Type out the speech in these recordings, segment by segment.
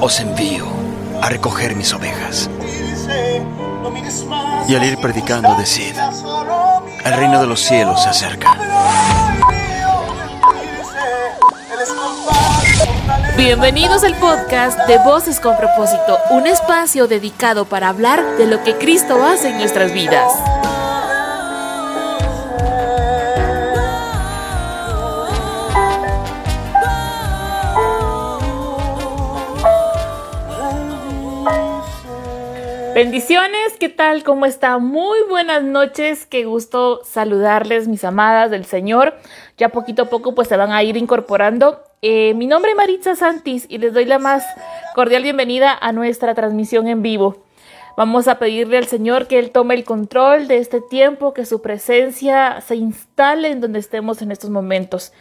os envío a recoger mis ovejas. Y al ir predicando, decid, el reino de los cielos se acerca. Bienvenidos al podcast de Voces con propósito, un espacio dedicado para hablar de lo que Cristo hace en nuestras vidas. Bendiciones, ¿qué tal? ¿Cómo está? Muy buenas noches, qué gusto saludarles, mis amadas del Señor. Ya poquito a poco pues se van a ir incorporando. Eh, mi nombre es Maritza Santis y les doy la más cordial bienvenida a nuestra transmisión en vivo. Vamos a pedirle al Señor que Él tome el control de este tiempo, que su presencia se instale en donde estemos en estos momentos,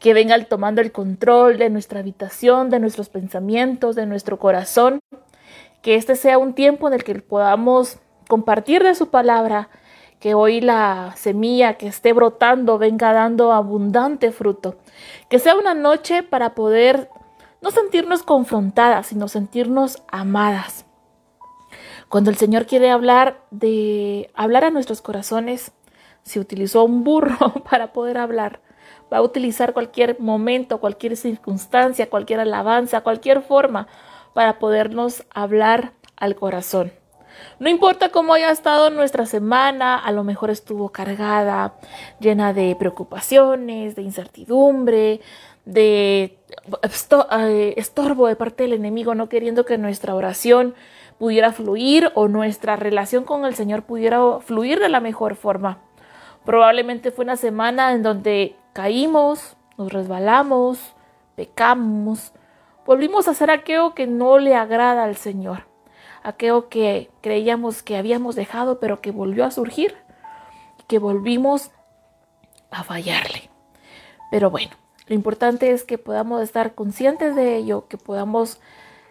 que venga tomando el control de nuestra habitación, de nuestros pensamientos, de nuestro corazón que este sea un tiempo en el que podamos compartir de su palabra, que hoy la semilla que esté brotando venga dando abundante fruto, que sea una noche para poder no sentirnos confrontadas, sino sentirnos amadas. Cuando el Señor quiere hablar de hablar a nuestros corazones, se utilizó un burro para poder hablar. Va a utilizar cualquier momento, cualquier circunstancia, cualquier alabanza, cualquier forma para podernos hablar al corazón. No importa cómo haya estado nuestra semana, a lo mejor estuvo cargada, llena de preocupaciones, de incertidumbre, de eh, estorbo de parte del enemigo, no queriendo que nuestra oración pudiera fluir o nuestra relación con el Señor pudiera fluir de la mejor forma. Probablemente fue una semana en donde caímos, nos resbalamos, pecamos, Volvimos a hacer aquello que no le agrada al Señor, aquello que creíamos que habíamos dejado, pero que volvió a surgir, que volvimos a fallarle. Pero bueno, lo importante es que podamos estar conscientes de ello, que podamos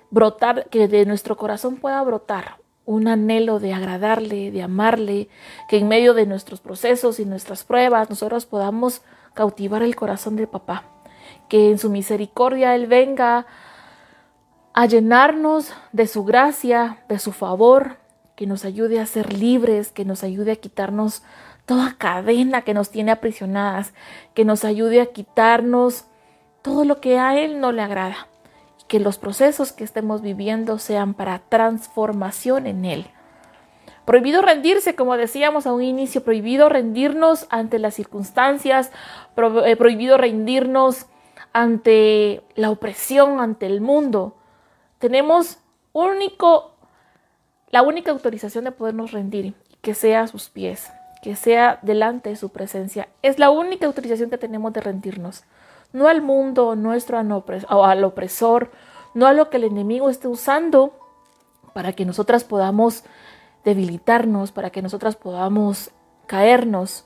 brotar, que de nuestro corazón pueda brotar un anhelo de agradarle, de amarle, que en medio de nuestros procesos y nuestras pruebas nosotros podamos cautivar el corazón del papá que en su misericordia Él venga a llenarnos de su gracia, de su favor, que nos ayude a ser libres, que nos ayude a quitarnos toda cadena que nos tiene aprisionadas, que nos ayude a quitarnos todo lo que a Él no le agrada, y que los procesos que estemos viviendo sean para transformación en Él. Prohibido rendirse, como decíamos a un inicio, prohibido rendirnos ante las circunstancias, eh, prohibido rendirnos ante la opresión, ante el mundo. Tenemos único, la única autorización de podernos rendir, que sea a sus pies, que sea delante de su presencia. Es la única autorización que tenemos de rendirnos. No al mundo, nuestro o al opresor, no a lo que el enemigo esté usando para que nosotras podamos debilitarnos, para que nosotras podamos caernos,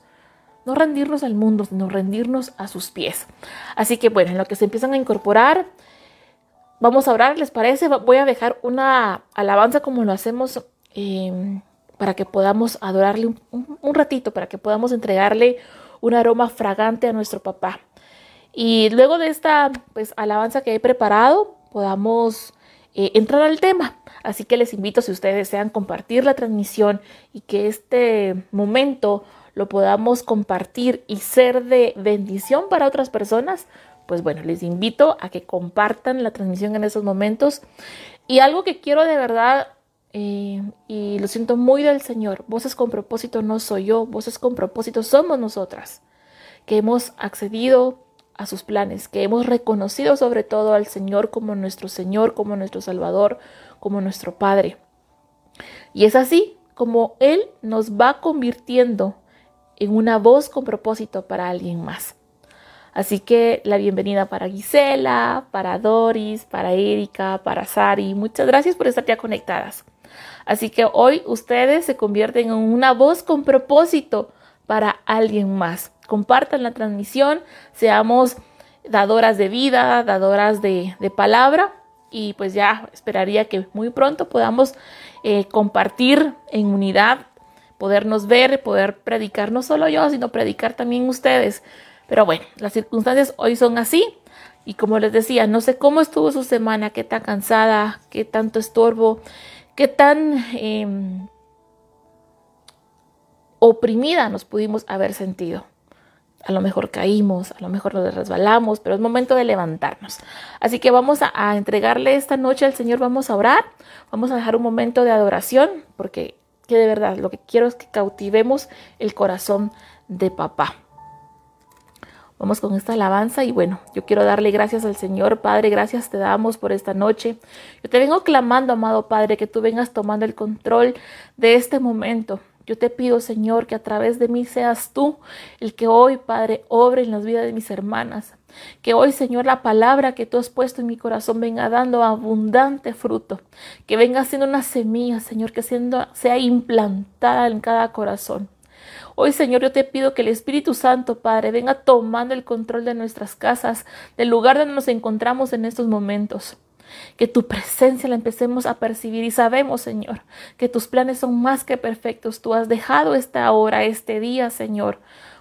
no rendirnos al mundo, sino rendirnos a sus pies. Así que bueno, en lo que se empiezan a incorporar, vamos a orar, ¿les parece? Voy a dejar una alabanza como lo hacemos em, para que podamos adorarle un, ratito, para que podamos entregarle un aroma fragante a nuestro papá. Y luego de esta pues, alabanza que he preparado, podamos eh, entrar al tema. Así que les invito, si ustedes desean compartir la transmisión y que este momento lo podamos compartir y ser de bendición para otras personas, pues bueno, les invito a que compartan la transmisión en esos momentos. Y algo que quiero de verdad, eh, y lo siento muy del Señor, voces con propósito no soy yo, voces con propósito somos nosotras, que hemos accedido a sus planes, que hemos reconocido sobre todo al Señor como nuestro Señor, como nuestro Salvador, como nuestro Padre. Y es así como Él nos va convirtiendo en una voz con propósito para alguien más. Así que la bienvenida para Gisela, para Doris, para Erika, para Sari. Muchas gracias por estar ya conectadas. Así que hoy ustedes se convierten en una voz con propósito para alguien más. Compartan la transmisión, seamos dadoras de vida, dadoras de, palabra y pues ya esperaría que muy pronto podamos eh, compartir en unidad podernos ver, poder predicar no solo yo, sino predicar también ustedes. Pero bueno, las circunstancias hoy son así. Y como les decía, no sé cómo estuvo su semana, qué tan cansada, qué tanto estorbo, qué tan em, oprimida nos pudimos haber sentido. A lo mejor caímos, a lo mejor nos resbalamos, pero es momento de levantarnos. Así que vamos a, entregarle esta noche al Señor, vamos a orar, vamos a dejar un momento de adoración, porque que de verdad lo que quiero es que cautivemos el corazón de papá. Vamos con esta alabanza y bueno, yo quiero darle gracias al Señor, Padre, gracias te damos por esta noche. Yo te vengo clamando, amado Padre, que tú vengas tomando el control de este momento. Yo te pido, Señor, que a través de mí seas tú el que hoy, Padre, obre en las vidas de mis hermanas. Que hoy, Señor, la palabra que tú has puesto en mi corazón venga dando abundante fruto. Que venga siendo una semilla, Señor, que siendo, sea implantada en cada corazón. Hoy, Señor, yo te pido que el Espíritu Santo, Padre, venga tomando el control de nuestras casas, del lugar donde nos encontramos en estos momentos que tu presencia la empecemos a percibir y sabemos, Señor, que tus planes son más que perfectos. Tú has dejado esta hora, este día, Señor,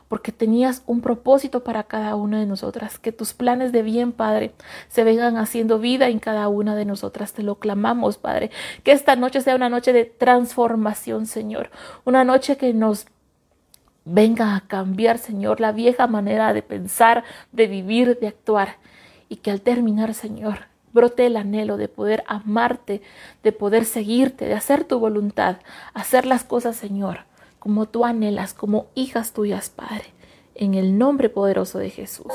porque tenías un propósito para cada una de nosotras. Que tus planes de bien, Padre, se vengan haciendo vida en cada una de nosotras. Te lo clamamos, Padre. Que esta noche sea una noche de transformación, Señor. Una noche que nos venga a cambiar, Señor, la vieja manera de pensar, de vivir, de actuar. Y que al terminar, Señor, brote el anhelo de poder amarte, de poder seguirte, de hacer tu voluntad, hacer las cosas, Señor, como tú anhelas, como hijas tuyas, Padre, en el nombre poderoso de Jesús.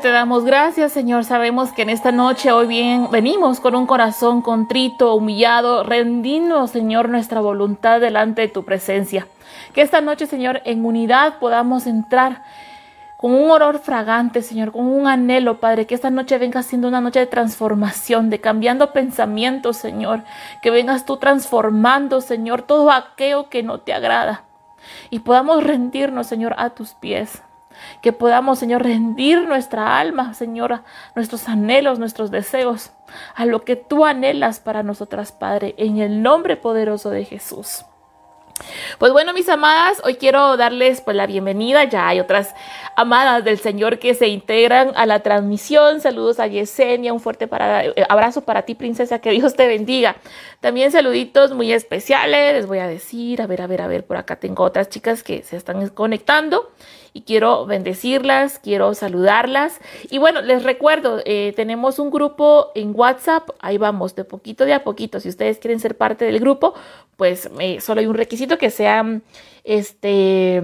Te damos gracias, Señor. Sabemos que en esta noche hoy bien venimos con un corazón contrito, humillado, rendimos, Señor, nuestra voluntad delante de tu presencia. Que esta noche, Señor, en unidad podamos entrar con un olor fragante, Señor, con un anhelo, Padre, que esta noche venga siendo una noche de transformación, de cambiando pensamientos, Señor, que vengas tú transformando, Señor, todo aquello que no te agrada y podamos rendirnos, Señor, a tus pies. Que podamos, Señor, rendir nuestra alma, Señor, nuestros anhelos, nuestros deseos, a lo que tú anhelas para nosotras, Padre, en el nombre poderoso de Jesús. Pues bueno, mis amadas, hoy quiero darles pues la bienvenida. Ya hay otras amadas del Señor que se integran a la transmisión. Saludos a Yesenia, un fuerte eh, abrazo para ti, princesa, que Dios te bendiga. También saluditos muy especiales, les voy a decir, a ver, a ver, a ver, por acá tengo otras chicas que se están conectando y quiero bendecirlas, quiero saludarlas. Y bueno, les recuerdo, eh, tenemos un grupo en WhatsApp, ahí vamos, de poquito de a poquito. Si ustedes quieren ser parte del grupo, pues eh, solo hay un requisito que sea, este,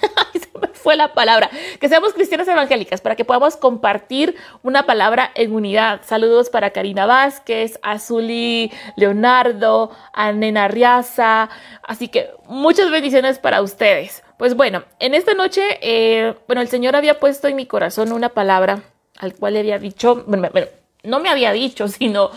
mm, eh, fue la palabra. Que seamos cristianas evangélicas para que podamos compartir una palabra en unidad. Saludos para Karina Vázquez, Azuli Leonardo, a Nena Riaza. Así que muchas bendiciones para ustedes. Pues bueno, en esta noche, eh, bueno, el Señor había puesto en mi corazón una palabra al cual le había dicho, bueno, no me había dicho, sino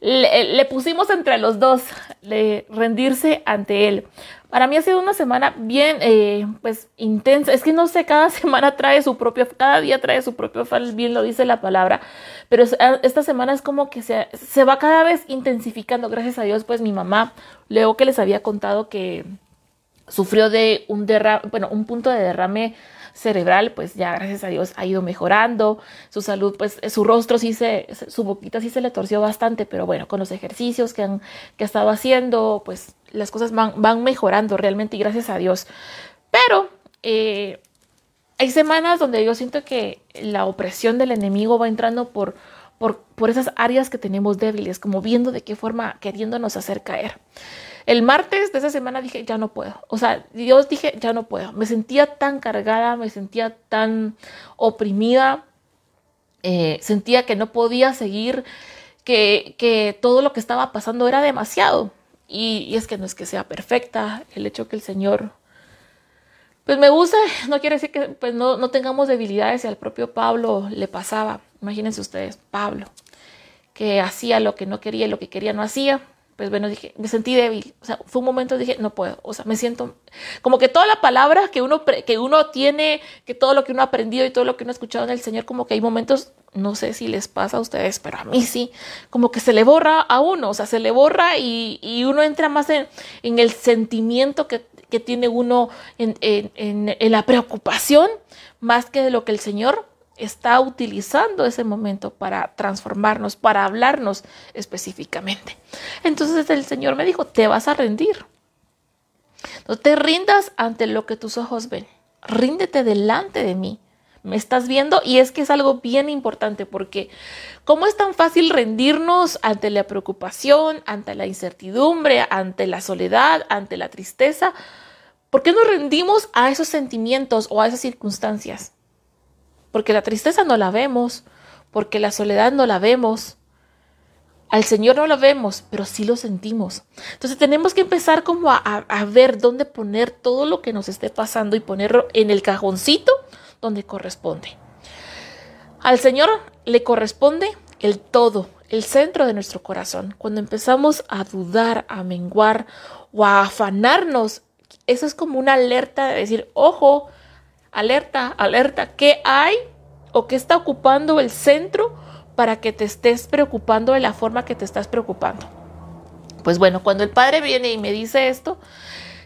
le, pusimos entre los dos, de rendirse ante Él. Para mí ha sido una semana bien, eh, pues, intensa. Es que no sé, cada semana trae su propio, cada día trae su propio fall, bien lo dice la palabra. Pero ah, esta semana es como que se, se va cada vez intensificando. Gracias a Dios, pues mi mamá, luego que les había contado que sufrió de un derrame, bueno, un punto de derrame cerebral, pues ya gracias a Dios ha ido mejorando, su salud, pues su rostro sí se, su boquita sí se le torció bastante, pero bueno, con los ejercicios que, han, que ha estado haciendo, pues las cosas van, van mejorando realmente y gracias a Dios. Pero eh, hay semanas donde yo siento que la opresión del enemigo va entrando por, por, por esas áreas que tenemos débiles, como viendo de qué forma queriéndonos hacer caer. El martes de esa semana dije, ya no puedo. O sea, Dios dije, ya no puedo. Me sentía tan cargada, me sentía tan oprimida, eh, sentía que no podía seguir, que, que, todo lo que estaba pasando era demasiado. Y, es que no es que sea perfecta, el hecho que el Señor pues me gusta, no quiere decir que pues no, no tengamos debilidades y al propio Pablo le pasaba. Imagínense ustedes, Pablo, que hacía lo que no quería y lo que quería no hacía pues bueno, dije, me sentí débil. O sea, fue un momento, dije, no puedo. O sea, me siento como que toda la palabra que uno, que uno tiene, que todo lo que uno ha aprendido y todo lo que uno ha escuchado en el Señor, como que hay momentos, no sé si les pasa a ustedes, pero a mí sí, como que se le borra a uno. O sea, se le borra y, y uno entra más en, en el sentimiento que, que tiene uno en, en, en la preocupación, más que de lo que el Señor está utilizando ese momento para transformarnos, para hablarnos específicamente. Entonces el Señor me dijo, te vas a rendir. No te rindas ante lo que tus ojos ven. Ríndete delante de mí. Me estás viendo y es que es algo bien importante porque como es tan fácil rendirnos ante la preocupación, ante la incertidumbre, ante la soledad, ante la tristeza, ¿por qué nos rendimos a esos sentimientos o a esas circunstancias? Porque la tristeza no la vemos, porque la soledad no la vemos. Al Señor no la vemos, pero sí lo sentimos. Entonces tenemos que empezar como a, a, ver dónde poner todo lo que nos esté pasando y ponerlo en el cajoncito donde corresponde. Al Señor le corresponde el todo, el centro de nuestro corazón. Cuando empezamos a dudar, a menguar o a afanarnos, eso es como una alerta de decir, ojo, alerta, alerta, ¿qué hay o qué está ocupando el centro para que te estés preocupando de la forma que te estás preocupando? Pues bueno, cuando el padre viene y me dice esto,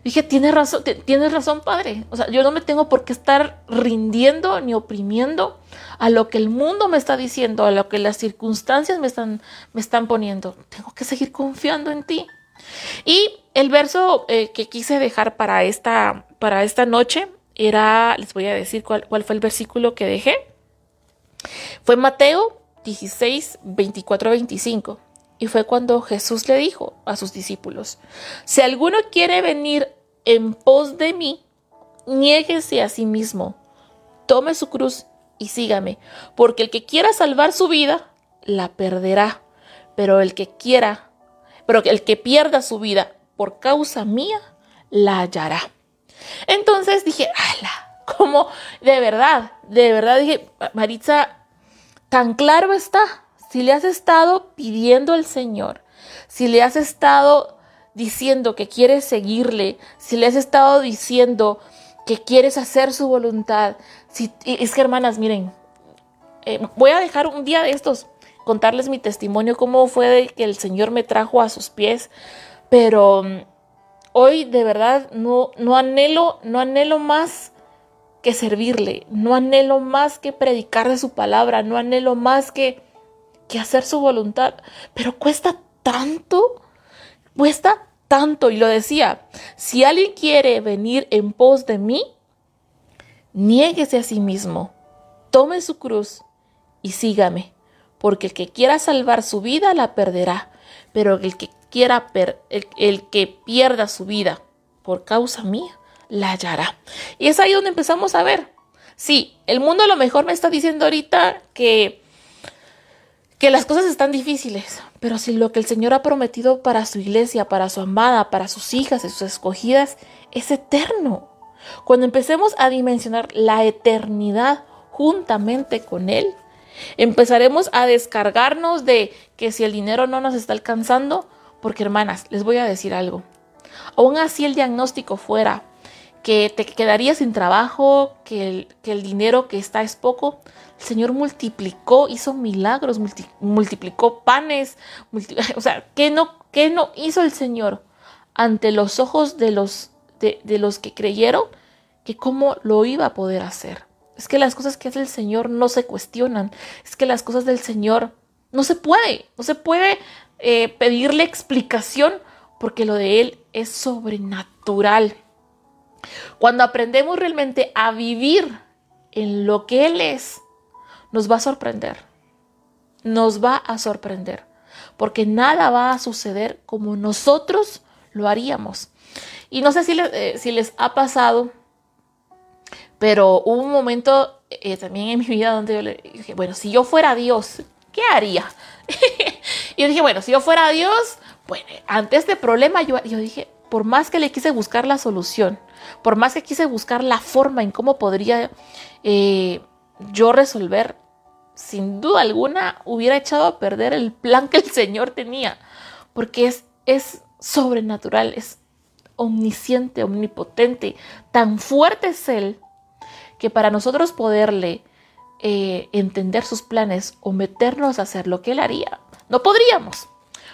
dije, tienes razón, tienes razón, padre. O sea, yo no me tengo por qué estar rindiendo ni oprimiendo a lo que el mundo me está diciendo, a lo que las circunstancias me están, me están poniendo. Tengo que seguir confiando en ti. Y el verso eh, que quise dejar para esta, para esta noche era, les voy a decir cuál, cuál fue el versículo que dejé. Fue Mateo 16, 24, 25. Y fue cuando Jesús le dijo a sus discípulos, si alguno quiere venir en pos de mí, niéguese a sí mismo, tome su cruz y sígame, porque el que quiera salvar su vida, la perderá, pero el que quiera, pero el que pierda su vida por causa mía, la hallará. Entonces dije, ala, ¿cómo? De verdad, de verdad dije, Maritza, tan claro está, si le has estado pidiendo al Señor, si le has estado diciendo que quieres seguirle, si le has estado diciendo que quieres hacer su voluntad, si, es que hermanas, miren, eh, voy a dejar un día de estos contarles mi testimonio, cómo fue que el Señor me trajo a sus pies, pero mm, hoy de verdad no, anhelo, no anhelo más que servirle, no anhelo más que predicar de su palabra, no anhelo más que, que hacer su voluntad, pero cuesta tanto, cuesta tanto, y lo decía, si alguien quiere venir en pos de mí, niéguese a sí mismo, tome su cruz y sígame, porque el que quiera salvar su vida la perderá, pero el que quiera el, que pierda su vida por causa mía, la hallará. Y es ahí donde empezamos a ver. Sí, el mundo a lo mejor me está diciendo ahorita que, que las cosas están difíciles, pero si lo que el Señor ha prometido para su iglesia, para su amada, para sus hijas y sus escogidas, es eterno. Cuando empecemos a dimensionar la eternidad juntamente con Él, empezaremos a descargarnos de que si el dinero no nos está alcanzando, porque hermanas, les voy a decir algo. Aún así el diagnóstico fuera que te quedarías sin trabajo, que el, dinero que está es poco, el Señor multiplicó, hizo milagros, multiplicó panes, o sea, ¿qué no, ¿qué no hizo el Señor ante los ojos de los que creyeron? Que cómo lo iba a poder hacer. Es que las cosas que hace el Señor no se cuestionan. Es que las cosas del Señor no se puede, no se puede eh, pedirle explicación porque lo de Él es sobrenatural. Cuando aprendemos realmente a vivir en lo que Él es, nos va a sorprender. Nos va a sorprender. Porque nada va a suceder como nosotros lo haríamos. Y no sé si, eh, si les ha pasado, pero hubo un momento eh, también en mi vida donde yo le dije, bueno, si yo fuera Dios, ¿qué haría? y yo dije, bueno, si yo fuera Dios, bueno, ante este problema yo, yo dije, por más que le quise buscar la solución, por más que quise buscar la forma en cómo podría eh, yo resolver, sin duda alguna hubiera echado a perder el plan que el Señor tenía, porque es, es sobrenatural, es omnisciente, omnipotente, tan fuerte es Él, que para nosotros poderle eh, entender sus planes o meternos a hacer lo que él haría. No podríamos.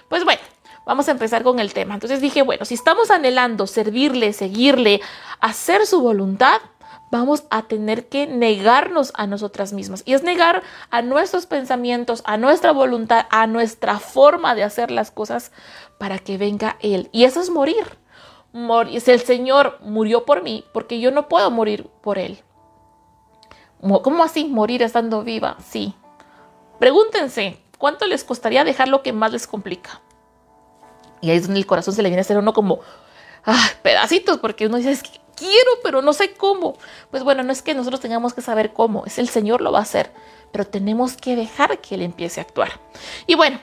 Pues bueno, vamos a empezar con el tema. Entonces dije, bueno, si estamos anhelando servirle, seguirle, hacer su voluntad, vamos a tener que negarnos a nosotras mismas. Y es negar a nuestros pensamientos, a nuestra voluntad, a nuestra forma de hacer las cosas para que venga Él. Y eso es morir. morir. El Señor murió por mí porque yo no puedo morir por Él. ¿Cómo así morir estando viva? Sí. Pregúntense, ¿cuánto les costaría dejar lo que más les complica? Y ahí es donde el corazón se le viene a hacer uno como ah, pedacitos, porque uno dice, es que quiero, pero no sé cómo. Pues bueno, no es que nosotros tengamos que saber cómo, es el Señor lo va a hacer, pero tenemos que dejar que Él empiece a actuar. Y bueno,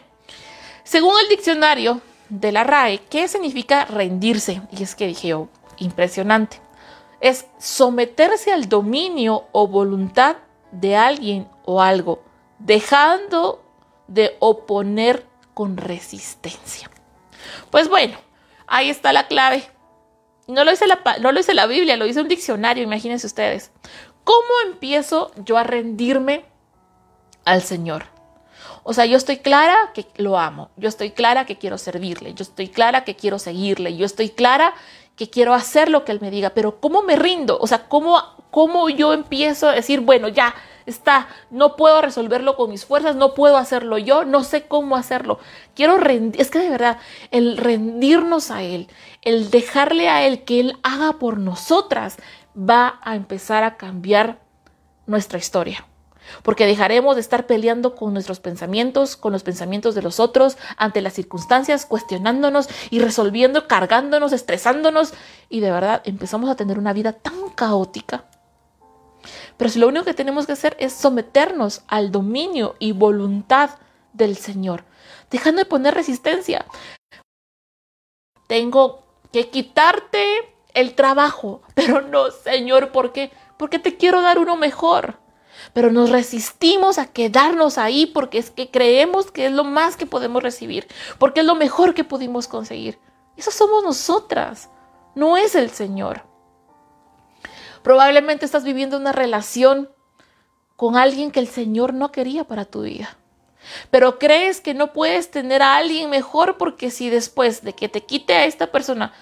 según el diccionario de la RAE, ¿qué significa rendirse? Y es que dije yo, impresionante es someterse al dominio o voluntad de alguien o algo, dejando de oponer con resistencia. Pues bueno, ahí está la clave. No lo dice la, no lo dice la Biblia, lo dice un diccionario, imagínense ustedes. ¿Cómo empiezo yo a rendirme al Señor? O sea, yo estoy clara que lo amo, yo estoy clara que quiero servirle, yo estoy clara que quiero seguirle, yo estoy clara que quiero hacer lo que Él me diga, pero ¿cómo me rindo? O sea, ¿cómo, cómo yo empiezo a decir, bueno, ya está, no puedo resolverlo con mis fuerzas, no puedo hacerlo yo, no sé cómo hacerlo. Quiero rendir, es que de verdad, el rendirnos a Él, el dejarle a Él que Él haga por nosotras, va a empezar a cambiar nuestra historia. Porque dejaremos de estar peleando con nuestros pensamientos, con los pensamientos de los otros, ante las circunstancias, cuestionándonos y resolviendo, cargándonos, estresándonos, y de verdad empezamos a tener una vida tan caótica. Pero si lo único que tenemos que hacer es someternos al dominio y voluntad del Señor, dejando de poner resistencia. Tengo que quitarte el trabajo, pero no, Señor, ¿por qué? Porque te quiero dar uno mejor pero nos resistimos a quedarnos ahí porque es que creemos que es lo más que podemos recibir, porque es lo mejor que pudimos conseguir. Eso somos nosotras, no es el Señor. Probablemente estás viviendo una relación con alguien que el Señor no quería para tu vida. Pero crees que no puedes tener a alguien mejor porque si después de que te quite a esta persona,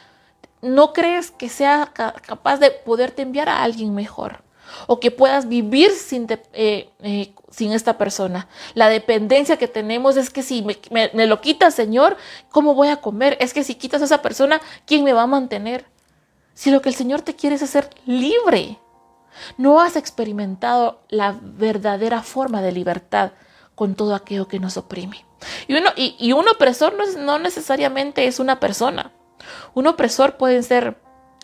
no crees que sea capaz de poderte enviar a alguien mejor o que puedas vivir sin, eh, eh, sin esta persona. La dependencia que tenemos es que si me, lo quitas, Señor, ¿cómo voy a comer? Es que si quitas a esa persona, ¿quién me va a mantener? Si lo que el Señor te quiere es hacer libre, no has experimentado la verdadera forma de libertad con todo aquello que nos oprime. Y, uno, y, un opresor no, no necesariamente es una persona. Un opresor puede ser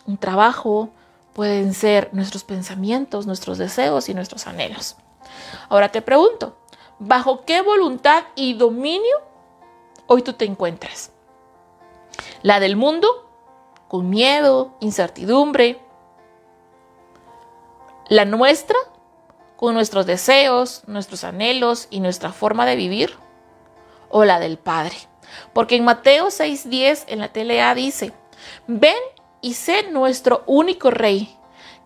un trabajo, pueden ser nuestros pensamientos, nuestros deseos y nuestros anhelos. Ahora te pregunto, ¿bajo qué voluntad y dominio hoy tú te encuentras? ¿La del mundo? ¿Con miedo, incertidumbre? ¿La nuestra? ¿Con nuestros deseos, nuestros anhelos y nuestra forma de vivir? ¿O la del Padre? Porque en Mateo 6:10 en la TLA dice, ven y sé nuestro único rey,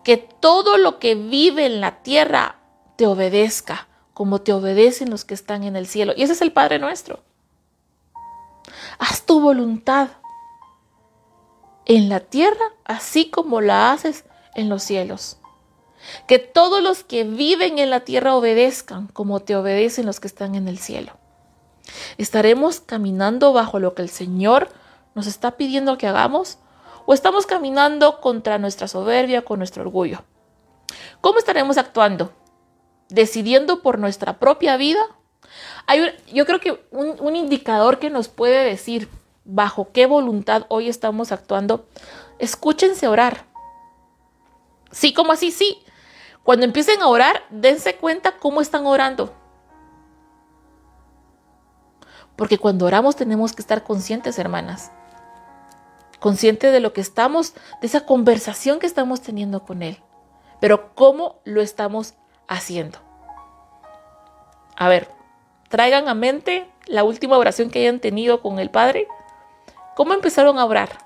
que todo lo que vive en la tierra te obedezca, como te obedecen los que están en el cielo. Y ese es el Padre nuestro. Haz tu voluntad en la tierra, así como la haces en los cielos. Que todos los que viven en la tierra obedezcan como te obedecen los que están en el cielo. Estaremos caminando bajo lo que el Señor nos está pidiendo que hagamos o estamos caminando contra nuestra soberbia, con nuestro orgullo. ¿Cómo estaremos actuando? ¿Decidiendo por nuestra propia vida? Hay, yo creo que un, un indicador que nos puede decir bajo qué voluntad hoy estamos actuando, escúchense orar. Sí, como así, sí. Cuando empiecen a orar, dense cuenta cómo están orando. Porque cuando oramos tenemos que estar conscientes, hermanas consciente de lo que estamos, de esa conversación que estamos teniendo con Él. Pero ¿cómo lo estamos haciendo? A ver, traigan a mente la última oración que hayan tenido con el Padre. ¿Cómo empezaron a orar?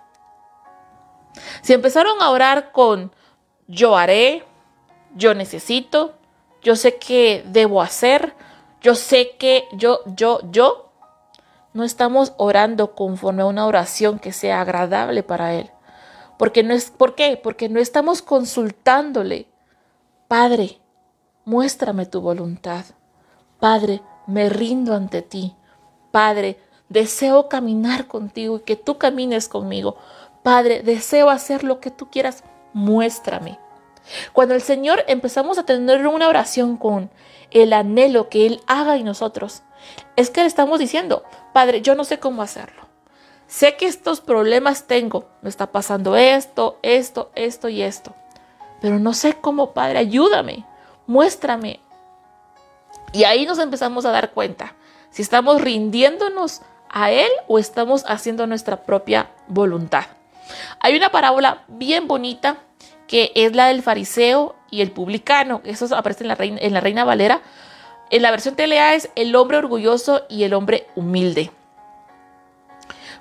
Si empezaron a orar con yo haré, yo necesito, yo sé que debo hacer, yo sé que yo, yo, yo, no estamos orando conforme a una oración que sea agradable para Él. Porque no es, ¿Por qué? Porque no estamos consultándole. Padre, muéstrame tu voluntad. Padre, me rindo ante ti. Padre, deseo caminar contigo y que tú camines conmigo. Padre, deseo hacer lo que tú quieras. Muéstrame. Cuando el Señor empezamos a tener una oración con el anhelo que Él haga en nosotros, es que le estamos diciendo, Padre, yo no sé cómo hacerlo. Sé que estos problemas tengo. Me está pasando esto, esto, esto y esto. Pero no sé cómo, Padre, ayúdame, muéstrame. Y ahí nos empezamos a dar cuenta si estamos rindiéndonos a Él o estamos haciendo nuestra propia voluntad. Hay una parábola bien bonita que es la del fariseo y el publicano. Eso aparece en la Reina, en la Reina Valera en la versión TLA es el hombre orgulloso y el hombre humilde.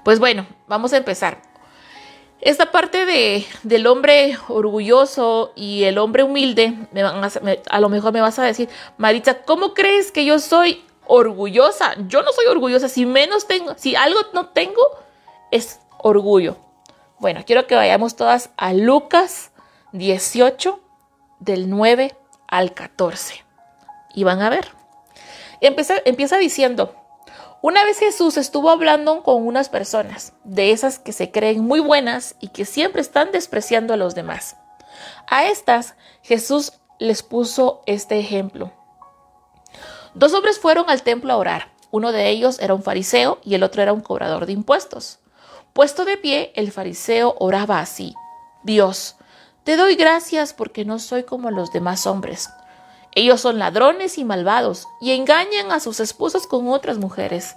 Pues bueno, vamos a empezar. Esta parte de, del hombre orgulloso y el hombre humilde, me a, a, lo mejor me vas a decir, Maritza, ¿cómo crees que yo soy orgullosa? Yo no soy orgullosa, si menos tengo, si algo no tengo, es orgullo. Bueno, quiero que vayamos todas a Lucas 18, del 9 al 14. Y van a ver. Empieza, empieza diciendo, una vez Jesús estuvo hablando con unas personas, de esas que se creen muy buenas y que siempre están despreciando a los demás. A estas Jesús les puso este ejemplo. Dos hombres fueron al templo a orar. Uno de ellos era un fariseo y el otro era un cobrador de impuestos. Puesto de pie, el fariseo oraba así. Dios, te doy gracias porque no soy como los demás hombres. Ellos son ladrones y malvados y engañan a sus esposas con otras mujeres.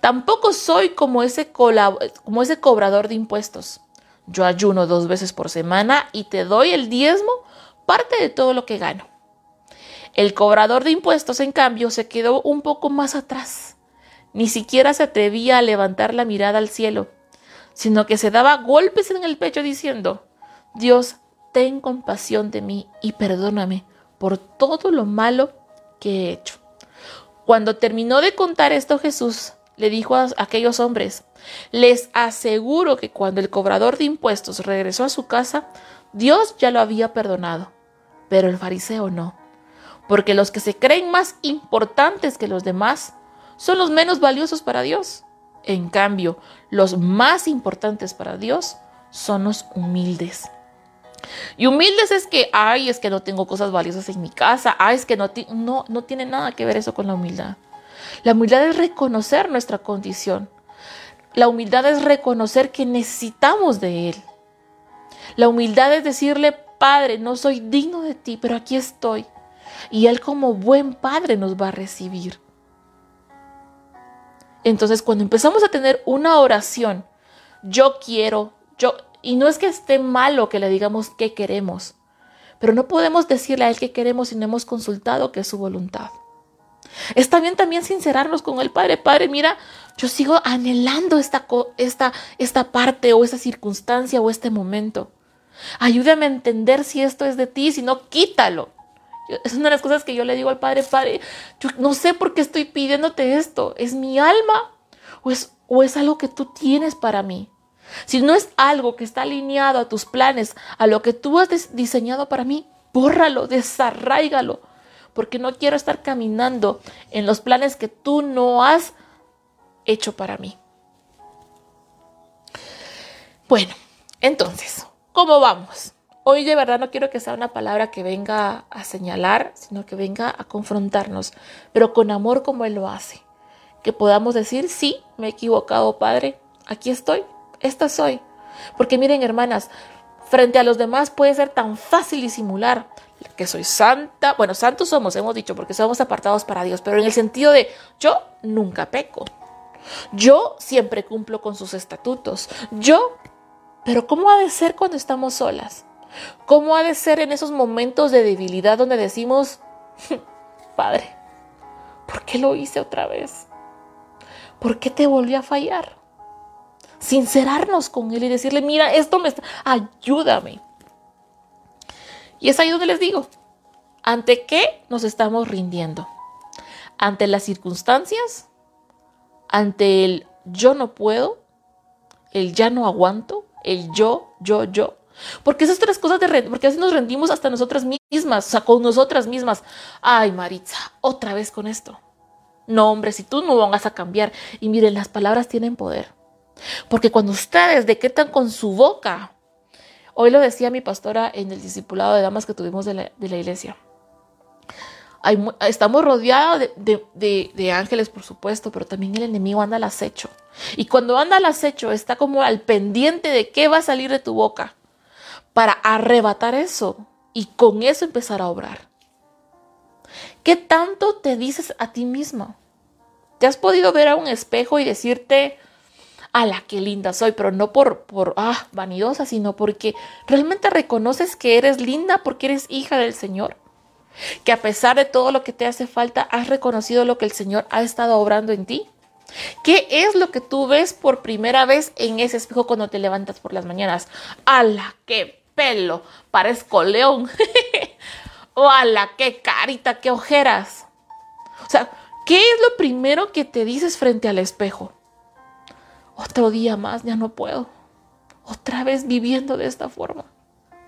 Tampoco soy como ese, como ese cobrador de impuestos. Yo ayuno dos veces por semana y te doy el diezmo, parte de todo lo que gano. El cobrador de impuestos, en cambio, se quedó un poco más atrás. Ni siquiera se atrevía a levantar la mirada al cielo, sino que se daba golpes en el pecho diciendo, Dios, ten compasión de mí y perdóname por todo lo malo que he hecho. Cuando terminó de contar esto Jesús, le dijo a aquellos hombres, les aseguro que cuando el cobrador de impuestos regresó a su casa, Dios ya lo había perdonado, pero el fariseo no, porque los que se creen más importantes que los demás son los menos valiosos para Dios. En cambio, los más importantes para Dios son los humildes. Y humildes es que, ay, es que no tengo cosas valiosas en mi casa, ay, es que no, no, no tiene nada que ver eso con la humildad. La humildad es reconocer nuestra condición. La humildad es reconocer que necesitamos de Él. La humildad es decirle, Padre, no soy digno de ti, pero aquí estoy. Y Él como buen Padre nos va a recibir. Entonces, cuando empezamos a tener una oración, yo quiero, yo, y no es que esté malo que le digamos qué queremos, pero no podemos decirle a Él qué queremos si no hemos consultado qué es su voluntad. Está bien también sincerarnos con el Padre. Padre, mira, yo sigo anhelando esta, esta, esta parte o esta circunstancia o este momento. Ayúdame a entender si esto es de ti, si no, quítalo. Es una de las cosas que yo le digo al Padre, Padre, yo no sé por qué estoy pidiéndote esto. ¿Es mi alma o es, o es algo que tú tienes para mí? Si no es algo que está alineado a tus planes, a lo que tú has diseñado para mí, bórralo, desarráigalo porque no quiero estar caminando en los planes que tú no has hecho para mí. Bueno, entonces, ¿cómo vamos? Hoy de verdad no quiero que sea una palabra que venga a señalar, sino que venga a confrontarnos, pero con amor como Él lo hace. Que podamos decir, sí, me he equivocado, Padre, aquí estoy, esta soy. Porque miren, hermanas, frente a los demás puede ser tan fácil disimular, que soy santa. Bueno, santos somos, hemos dicho, porque somos apartados para Dios, pero en el sentido de yo nunca peco. Yo siempre cumplo con sus estatutos. Yo, pero ¿cómo ha de ser cuando estamos solas? ¿Cómo ha de ser en esos momentos de debilidad donde decimos, Padre, ¿por qué lo hice otra vez? ¿Por qué te volví a fallar? Sincerarnos con Él y decirle, mira, esto me está, ayúdame. Y es ahí donde les digo, ¿ante qué nos estamos rindiendo? ¿Ante las circunstancias? ¿Ante el yo no puedo? ¿El ya no aguanto? ¿El yo, yo, yo? Porque esas tres cosas de porque así nos rendimos hasta nosotras mismas, o sea, con nosotras mismas. Ay, Maritza, otra vez con esto. No, hombre, si tú no vas a cambiar. Y miren, las palabras tienen poder. Porque cuando ustedes decretan con su boca Hoy lo decía mi pastora en el discipulado de damas que tuvimos de la, iglesia. estamos rodeados de, ángeles, por supuesto, pero también el enemigo anda al acecho. Y cuando anda al acecho, está como al pendiente de qué va a salir de tu boca para arrebatar eso y con eso empezar a obrar. ¿Qué tanto te dices a ti misma? ¿Te has podido ver a un espejo y decirte, a la que linda soy, pero no por, por ah, vanidosa, sino porque realmente reconoces que eres linda porque eres hija del Señor. Que a pesar de todo lo que te hace falta, has reconocido lo que el Señor ha estado obrando en ti. ¿Qué es lo que tú ves por primera vez en ese espejo cuando te levantas por las mañanas? ¡Hala, qué pelo! Parezco león. ¡O ¡Hala, qué carita, qué ojeras! O sea, ¿qué es lo primero que te dices frente al espejo? Otro día más, ya no puedo. Otra vez viviendo de esta forma.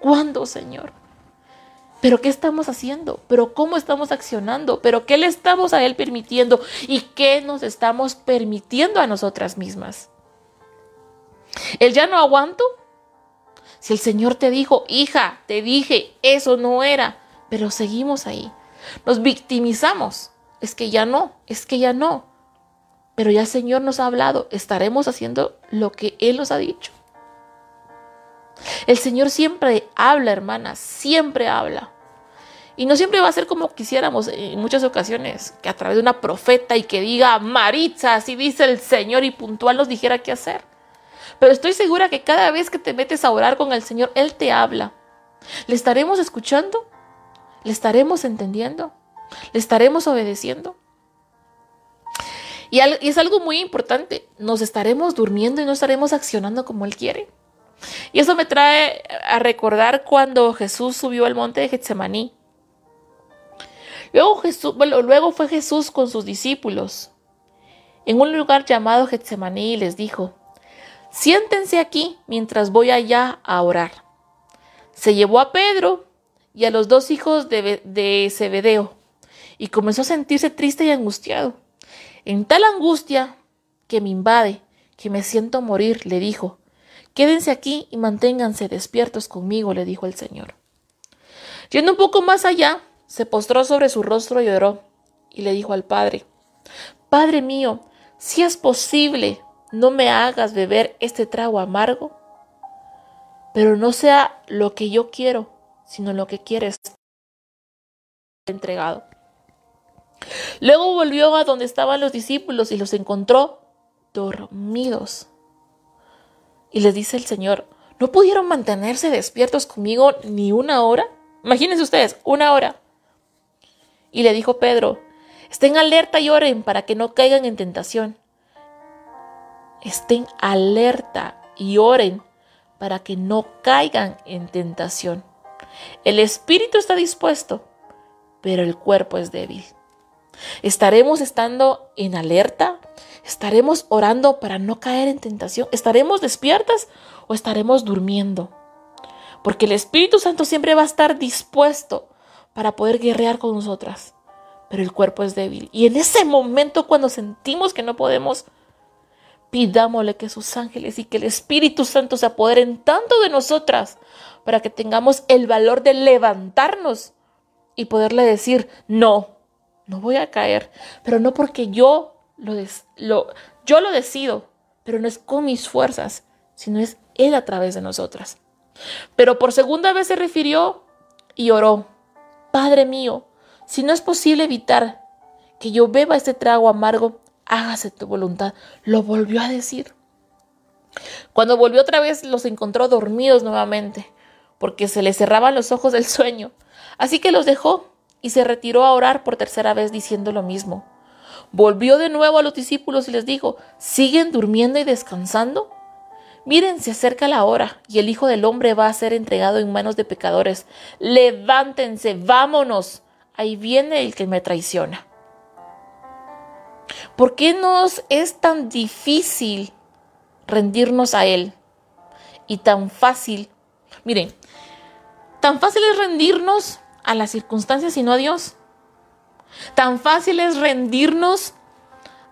¿Cuándo, Señor? ¿Pero qué estamos haciendo? ¿Pero cómo estamos accionando? ¿Pero qué le estamos a Él permitiendo? ¿Y qué nos estamos permitiendo a nosotras mismas? ¿El ya no aguanto? Si el Señor te dijo, hija, te dije, eso no era, pero seguimos ahí. Nos victimizamos es que ya no, es que ya no. Pero ya el Señor nos ha hablado, estaremos haciendo lo que Él nos ha dicho. El Señor siempre habla, hermanas, siempre habla. Y no siempre va a ser como quisiéramos en muchas ocasiones, que a través de una profeta y que diga, Maritza, así dice el Señor y puntual nos dijera qué hacer. Pero estoy segura que cada vez que te metes a orar con el Señor, Él te habla. ¿Le estaremos escuchando? ¿Le estaremos entendiendo? ¿Le estaremos obedeciendo? Y, es algo muy importante, nos estaremos durmiendo y no estaremos accionando como Él quiere. Y eso me trae a recordar cuando Jesús subió al monte de Getsemaní. Luego, Jesús, luego fue Jesús con sus discípulos en un lugar llamado Getsemaní y les dijo, siéntense aquí mientras voy allá a orar. Se llevó a Pedro y a los dos hijos de, de Zebedeo y comenzó a sentirse triste y angustiado. En tal angustia que me invade, que me siento morir, le dijo, Quédense aquí y manténganse despiertos conmigo, le dijo el Señor. Yendo un poco más allá, se postró sobre su rostro y oró, y le dijo al Padre, Padre mío, si es posible, no me hagas beber este trago amargo, pero no sea lo que yo quiero, sino lo que quieres entregado. Luego volvió a donde estaban los discípulos y los encontró dormidos. Y les dice el Señor, ¿no pudieron mantenerse despiertos conmigo ni una hora? Imagínense ustedes, una hora. Y le dijo Pedro, estén alerta y oren para que no caigan en tentación. Estén alerta y oren para que no caigan en tentación. El espíritu está dispuesto, pero el cuerpo es débil. ¿Estaremos estando en alerta? ¿Estaremos orando para no caer en tentación? ¿Estaremos despiertas o estaremos durmiendo? Porque el Espíritu Santo siempre va a estar dispuesto para poder guerrear con nosotras. Pero el cuerpo es débil. Y en ese momento cuando sentimos que no podemos, pidámosle que sus ángeles y que el Espíritu Santo se apoderen tanto de nosotras para que tengamos el valor de levantarnos y poderle decir, no, no voy a caer, pero no porque yo lo, lo, yo lo decido, pero no es con mis fuerzas, sino es Él a través de nosotras. Pero por segunda vez se refirió y oró, Padre mío, si no es posible evitar que yo beba este trago amargo, hágase tu voluntad. Lo volvió a decir. Cuando volvió otra vez los encontró dormidos nuevamente, porque se les cerraban los ojos del sueño. Así que los dejó y se retiró a orar por tercera vez diciendo lo mismo. Volvió de nuevo a los discípulos y les dijo, ¿siguen durmiendo y descansando? Miren, se acerca la hora y el Hijo del Hombre va a ser entregado en manos de pecadores. Levántense, vámonos. Ahí viene el que me traiciona. ¿Por qué nos es tan difícil rendirnos a Él? Y tan fácil, miren, tan fácil es rendirnos a las circunstancias y no a Dios. Tan fácil es rendirnos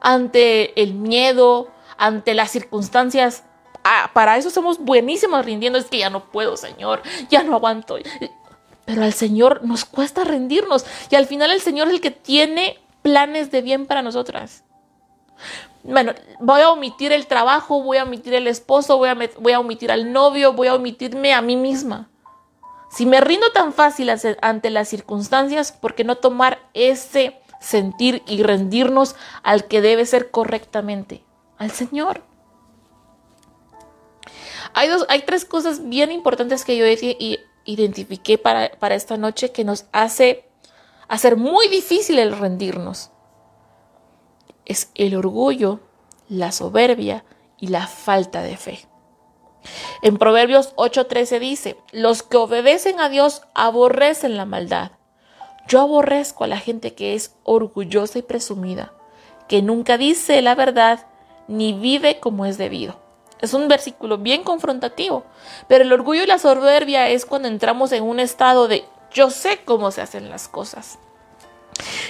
ante el miedo, ante las circunstancias. Ah, para eso somos buenísimos rindiendo. Es que ya no puedo, Señor, ya no aguanto. Pero al Señor nos cuesta rendirnos. Y al final el Señor es el que tiene planes de bien para nosotras. Bueno, voy a omitir el trabajo, voy a omitir el esposo, voy a, voy a omitir al novio, voy a omitirme a mí misma. Si me rindo tan fácil ante las circunstancias, ¿por qué no tomar ese sentir y rendirnos al que debe ser correctamente? Al Señor. Hay, dos, hay tres cosas bien importantes que yo identifiqué para, para esta noche que nos hace hacer muy difícil el rendirnos. Es el orgullo, la soberbia y la falta de fe. En Proverbios 8:13 dice, los que obedecen a Dios aborrecen la maldad. Yo aborrezco a la gente que es orgullosa y presumida, que nunca dice la verdad ni vive como es debido. Es un versículo bien confrontativo, pero el orgullo y la soberbia es cuando entramos en un estado de yo sé cómo se hacen las cosas.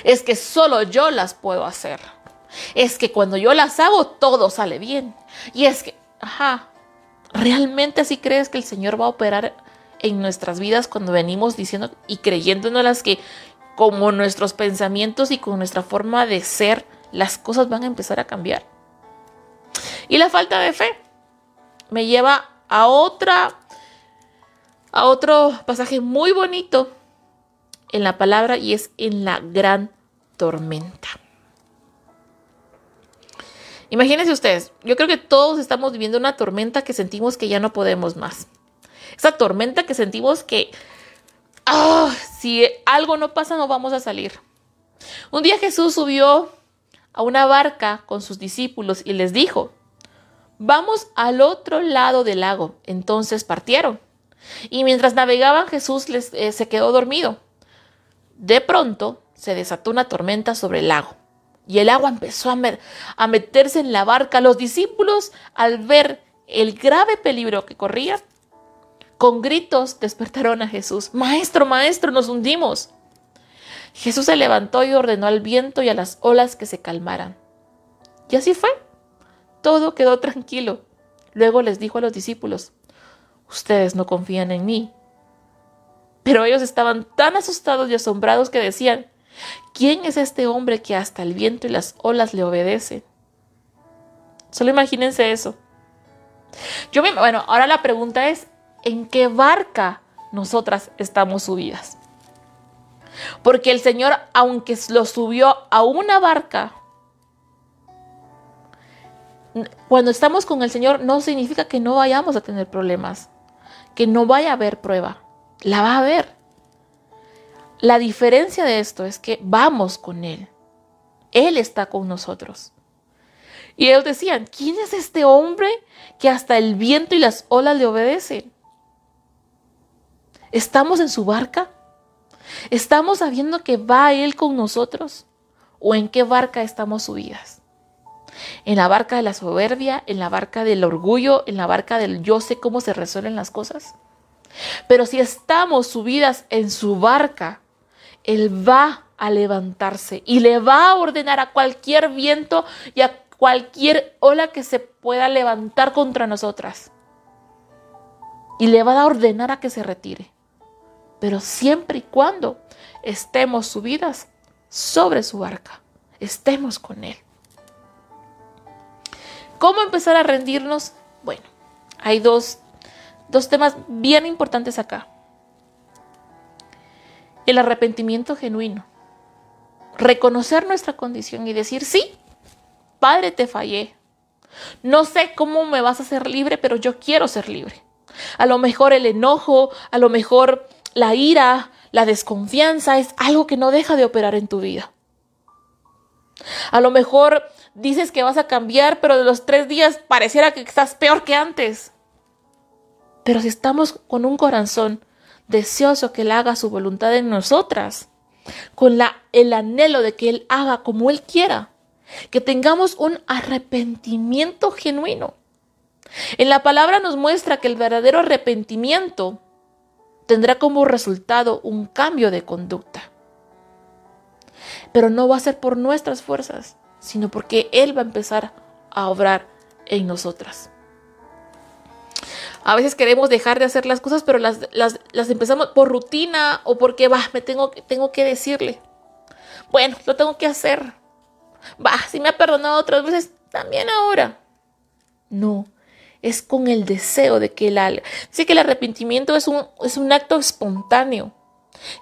Es que solo yo las puedo hacer. Es que cuando yo las hago todo sale bien. Y es que, ajá, ¿Realmente así crees que el Señor va a operar en nuestras vidas cuando venimos diciendo y creyéndonos que como nuestros pensamientos y con nuestra forma de ser, las cosas van a empezar a cambiar. Y la falta de fe me lleva a otra a otro pasaje muy bonito en la palabra y es en la gran tormenta. Imagínense ustedes, yo creo que todos estamos viviendo una tormenta que sentimos que ya no podemos más. Esa tormenta que sentimos que ah, si algo no pasa no vamos a salir. Un día Jesús subió a una barca con sus discípulos y les dijo, vamos al otro lado del lago. Entonces partieron. Y mientras navegaban Jesús eh, se quedó dormido. De pronto se desató una tormenta sobre el lago y el agua empezó a, meterse en la barca. Los discípulos, al ver el grave peligro que corría, con gritos despertaron a Jesús. Maestro, maestro, nos hundimos. Jesús se levantó y ordenó al viento y a las olas que se calmaran. Y así fue. Todo quedó tranquilo. Luego les dijo a los discípulos, ustedes no confían en mí. Pero ellos estaban tan asustados y asombrados que decían, ¿quién es este hombre que hasta el viento y las olas le obedecen? Solo imagínense eso. Yo me, bueno, ahora la pregunta es, ¿en qué barca nosotras estamos subidas? Porque el Señor, aunque lo subió a una barca, cuando estamos con el Señor no significa que no vayamos a tener problemas, que no vaya a haber prueba. La va a haber. La diferencia de esto es que vamos con Él. Él está con nosotros. Y ellos decían, ¿quién es este hombre que hasta el viento y las olas le obedecen? ¿Estamos en su barca? ¿Estamos sabiendo que va Él con nosotros? ¿O en qué barca estamos subidas? ¿En la barca de la soberbia? ¿En la barca del orgullo? ¿En la barca del yo sé cómo se resuelven las cosas? Pero si estamos subidas en su barca, él va a levantarse y le va a ordenar a cualquier viento y a cualquier ola que se pueda levantar contra nosotras. Y le va a ordenar a que se retire. Pero siempre y cuando estemos subidas sobre su barca, estemos con Él. ¿Cómo empezar a rendirnos? Bueno, hay dos, dos temas bien importantes acá. El arrepentimiento genuino. Reconocer nuestra condición y decir, sí, Padre, te fallé. No sé cómo me vas a hacer libre, pero yo quiero ser libre. A lo mejor el enojo, a lo mejor la ira, la desconfianza es algo que no deja de operar en tu vida. A lo mejor dices que vas a cambiar, pero de los tres días pareciera que estás peor que antes. Pero si estamos con un corazón deseoso que Él haga su voluntad en nosotras, con el anhelo de que Él haga como Él quiera, que tengamos un arrepentimiento genuino. En la palabra nos muestra que el verdadero arrepentimiento tendrá como resultado un cambio de conducta. Pero no va a ser por nuestras fuerzas, sino porque Él va a empezar a obrar en nosotras. A veces queremos dejar de hacer las cosas, pero las, empezamos por rutina o porque, va, me tengo, tengo que decirle. Bueno, lo tengo que hacer. Va, si me ha perdonado otras veces, también ahora. No, es con el deseo de que haga. Sí que el arrepentimiento es un, es un acto espontáneo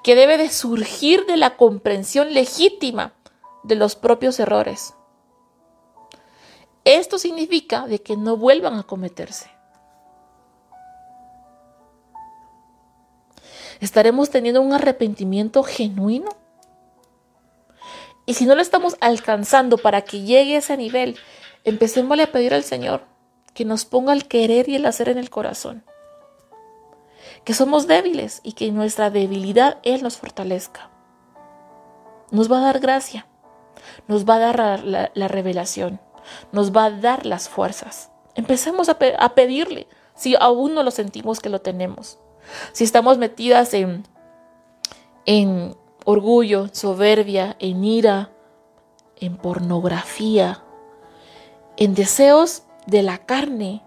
que debe de surgir de la comprensión legítima de los propios errores. Esto significa de que no vuelvan a cometerse. ¿Estaremos teniendo un arrepentimiento genuino? Y si no lo estamos alcanzando para que llegue a ese nivel, empecémosle a pedir al Señor que nos ponga el querer y el hacer en el corazón. Que somos débiles y que nuestra debilidad Él nos fortalezca. Nos va a dar gracia, nos va a dar la, revelación, nos va a dar las fuerzas. Empecemos a pedirle si aún no lo sentimos que lo tenemos si estamos metidas en, en orgullo, soberbia, en ira, en pornografía, en deseos de la carne,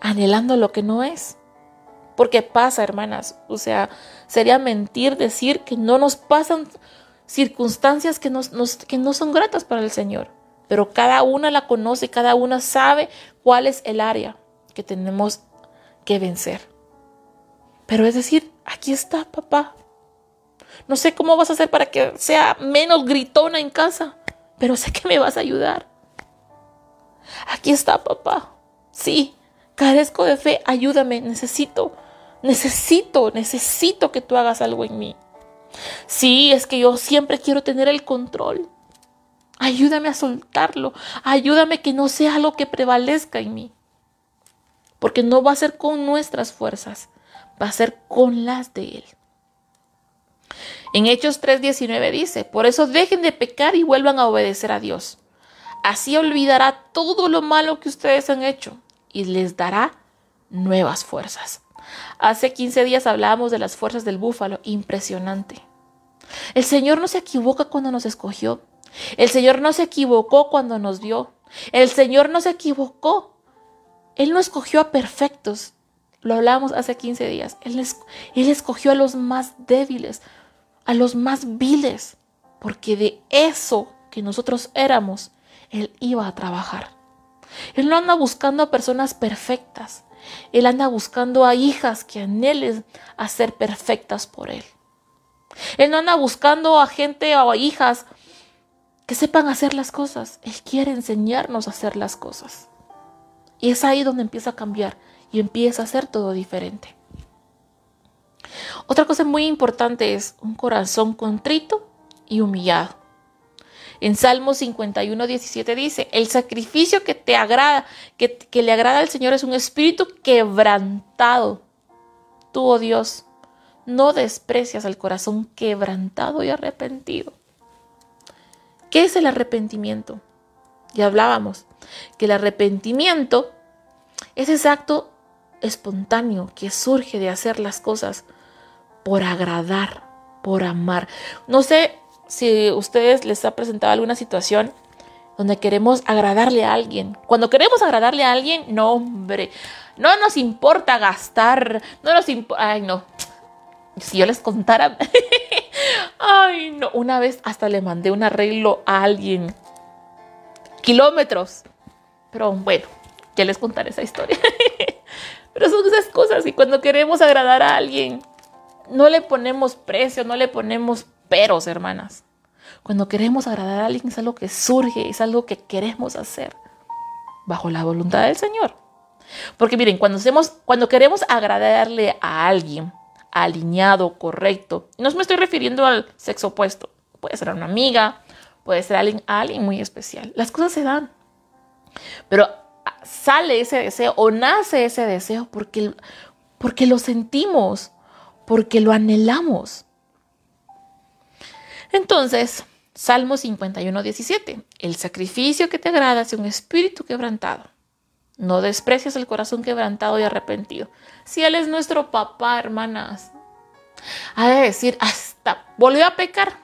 anhelando lo que no es. Porque pasa, hermanas. O sea, sería mentir decir que no nos pasan circunstancias que, que no son gratas para el Señor, pero cada una la conoce, cada una sabe cuál es el área que tenemos que vencer. Pero es decir, aquí está papá. No sé cómo vas a hacer para que sea menos gritona en casa, pero sé que me vas a ayudar. Aquí está papá. Sí, carezco de fe, ayúdame, necesito, necesito, necesito que tú hagas algo en mí. Sí, es que yo siempre quiero tener el control. Ayúdame a soltarlo. Ayúdame que no sea lo que prevalezca en mí. Porque no va a ser con nuestras fuerzas, va a ser con las de Él. En Hechos 3:19 dice, por eso dejen de pecar y vuelvan a obedecer a Dios. Así olvidará todo lo malo que ustedes han hecho y les dará nuevas fuerzas. Hace 15 días hablábamos de las fuerzas del búfalo, impresionante. El Señor no se equivoca cuando nos escogió. El Señor no se equivocó cuando nos vio. El Señor no se equivocó. Él no escogió a perfectos. Lo hablábamos hace 15 días. Él, él escogió a los más débiles, a los más viles, porque de eso que nosotros éramos, Él iba a trabajar. Él no anda buscando a personas perfectas. Él anda buscando a hijas que anhelen a ser perfectas por Él. Él no anda buscando a gente o a hijas que sepan hacer las cosas. Él quiere enseñarnos a hacer las cosas. Y es ahí donde empieza a cambiar y empieza a ser todo diferente. Otra cosa muy importante es un corazón contrito y humillado. En Salmo 51, 17 dice, el sacrificio que te agrada, que, que le agrada al Señor es un espíritu quebrantado. Tú, oh Dios, no desprecias al corazón quebrantado y arrepentido. ¿Qué es el arrepentimiento? Ya hablábamos que el arrepentimiento es ese acto espontáneo que surge de hacer las cosas por agradar, por amar. No sé si a ustedes les ha presentado alguna situación donde queremos agradarle a alguien. Cuando queremos agradarle a alguien, no, hombre, no nos importa gastar, no nos importa, ay, no. Si yo les contara, ay, no, una vez hasta le mandé un arreglo a alguien, kilómetros, pero bueno, ya les contaré esa historia. pero son esas cosas y cuando queremos agradar a alguien, no le ponemos precio, no le ponemos peros, hermanas. Cuando queremos agradar a alguien es algo que surge, es algo que queremos hacer bajo la voluntad del Señor. Porque miren, cuando, hacemos, cuando queremos agradarle a alguien alineado, correcto, no me estoy refiriendo al sexo opuesto, puede ser a una amiga, puede ser a alguien, a alguien muy especial. Las cosas se dan. Pero sale ese deseo o nace ese deseo porque, porque lo sentimos, porque lo anhelamos. Entonces, Salmo 51, 17. El sacrificio que te agrada es un espíritu quebrantado. No desprecias el corazón quebrantado y arrepentido. Si Él es nuestro papá, hermanas, ha de decir, hasta volvió a pecar.